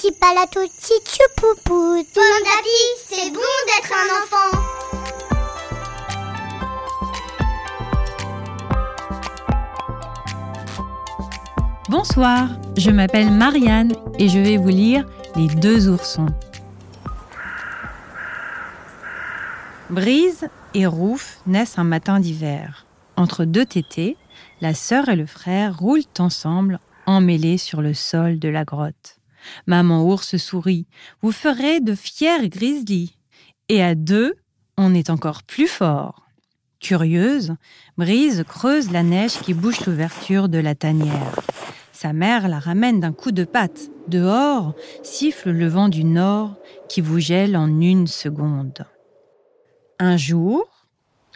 Petit palato, petit poupou. Bon d'appui, c'est bon d'être un enfant. Bonsoir, je m'appelle Marianne et je vais vous lire Les deux oursons. Brise et Rouf naissent un matin d'hiver. Entre deux tétés, la sœur et le frère roulent ensemble, emmêlés sur le sol de la grotte. Maman ours sourit. Vous ferez de fiers grizzlies. Et à deux, on est encore plus fort. Curieuse, Brise creuse la neige qui bouche l'ouverture de la tanière. Sa mère la ramène d'un coup de patte. Dehors, siffle le vent du nord qui vous gèle en une seconde. Un jour,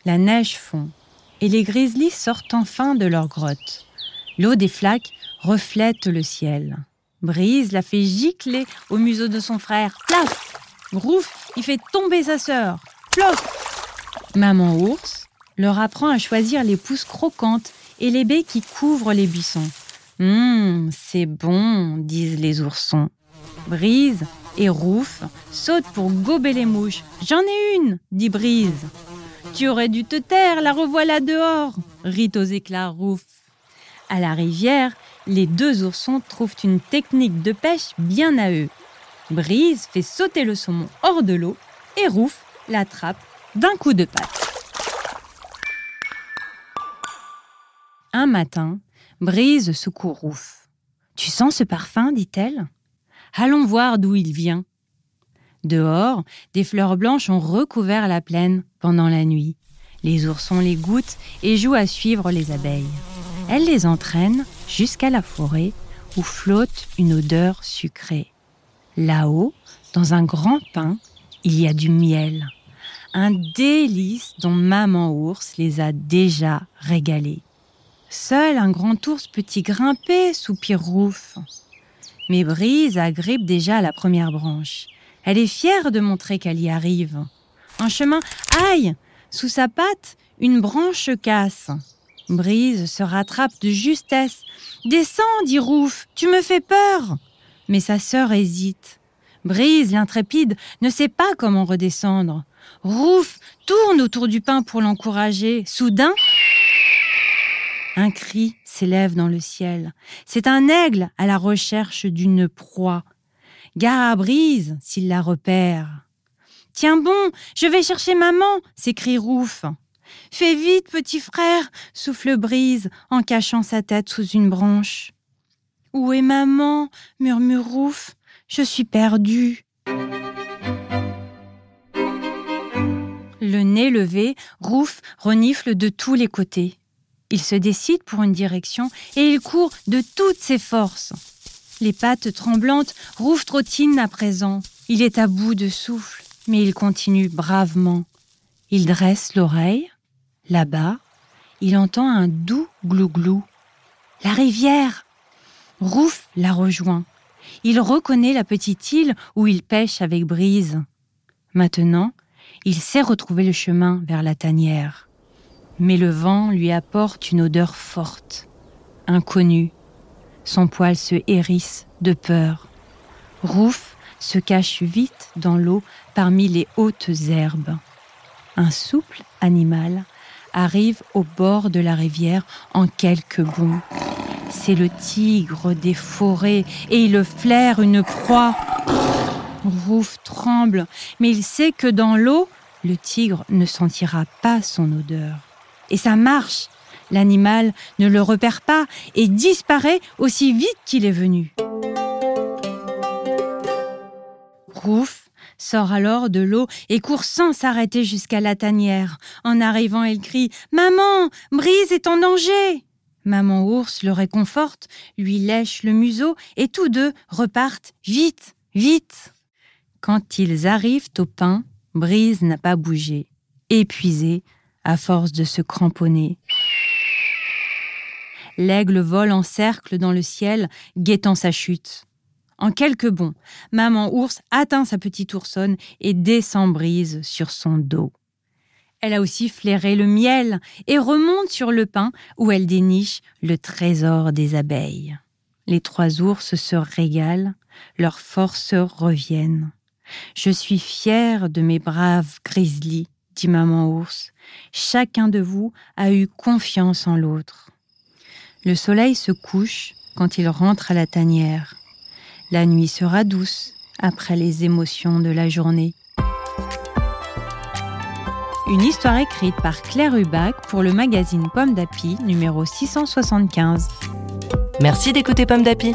la neige fond et les grizzlies sortent enfin de leur grotte. L'eau des flaques reflète le ciel. Brise la fait gicler au museau de son frère. Plaf Rouf, il fait tomber sa sœur. Plof Maman ours leur apprend à choisir les pousses croquantes et les baies qui couvrent les buissons. Hum, c'est bon, disent les oursons. Brise et Rouf sautent pour gober les mouches. J'en ai une, dit Brise. Tu aurais dû te taire, la revoilà dehors, rit aux éclats Rouf. À la rivière, les deux oursons trouvent une technique de pêche bien à eux. Brise fait sauter le saumon hors de l'eau et Rouf l'attrape d'un coup de patte. Un matin, Brise secoue Rouf. Tu sens ce parfum? dit-elle. Allons voir d'où il vient. Dehors, des fleurs blanches ont recouvert la plaine pendant la nuit. Les oursons les goûtent et jouent à suivre les abeilles. Elles les entraînent jusqu'à la forêt où flotte une odeur sucrée. Là-haut, dans un grand pin, il y a du miel. Un délice dont maman ours les a déjà régalés. Seul un grand ours peut y grimper, soupire Rouf. Mais Brise agrippe déjà la première branche. Elle est fière de montrer qu'elle y arrive. En chemin, aïe Sous sa patte, une branche casse. Brise se rattrape de justesse. Descends, dit Rouf, tu me fais peur. Mais sa sœur hésite. Brise, l'intrépide, ne sait pas comment redescendre. Rouf tourne autour du pain pour l'encourager. Soudain, un cri s'élève dans le ciel. C'est un aigle à la recherche d'une proie. Gare à Brise s'il la repère. Tiens bon, je vais chercher maman, s'écrie Rouf. Fais vite, petit frère, souffle Brise en cachant sa tête sous une branche. Où est maman? murmure Rouf. Je suis perdu. Le nez levé, Rouf renifle de tous les côtés. Il se décide pour une direction et il court de toutes ses forces. Les pattes tremblantes, Rouf trottine à présent. Il est à bout de souffle, mais il continue bravement. Il dresse l'oreille. Là-bas, il entend un doux glou-glou. La rivière Rouf la rejoint. Il reconnaît la petite île où il pêche avec Brise. Maintenant, il sait retrouver le chemin vers la tanière. Mais le vent lui apporte une odeur forte, inconnue. Son poil se hérisse de peur. Rouf se cache vite dans l'eau parmi les hautes herbes. Un souple animal arrive au bord de la rivière en quelques bonds. C'est le tigre des forêts et il flaire une proie. Rouf tremble, mais il sait que dans l'eau, le tigre ne sentira pas son odeur. Et ça marche. L'animal ne le repère pas et disparaît aussi vite qu'il est venu. Rouf sort alors de l'eau et court sans s'arrêter jusqu'à la tanière. En arrivant, elle crie Maman, Brise est en danger Maman ours le réconforte, lui lèche le museau et tous deux repartent vite, vite. Quand ils arrivent au pain, Brise n'a pas bougé. Épuisé, à force de se cramponner. L'aigle vole en cercle dans le ciel, guettant sa chute. En quelques bonds, maman ours atteint sa petite oursonne et descend brise sur son dos. Elle a aussi flairé le miel et remonte sur le pin où elle déniche le trésor des abeilles. les trois ours se régalent, leurs forces reviennent. Je suis fière de mes braves grizzlies, dit maman ours. Chacun de vous a eu confiance en l'autre. Le soleil se couche quand il rentre à la tanière. La nuit sera douce après les émotions de la journée. Une histoire écrite par Claire Hubac pour le magazine Pomme d'Api numéro 675. Merci d'écouter Pomme d'Api.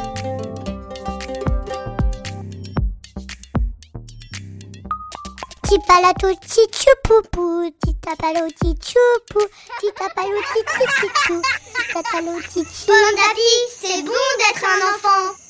Pomme d'Api, c'est bon d'être un enfant.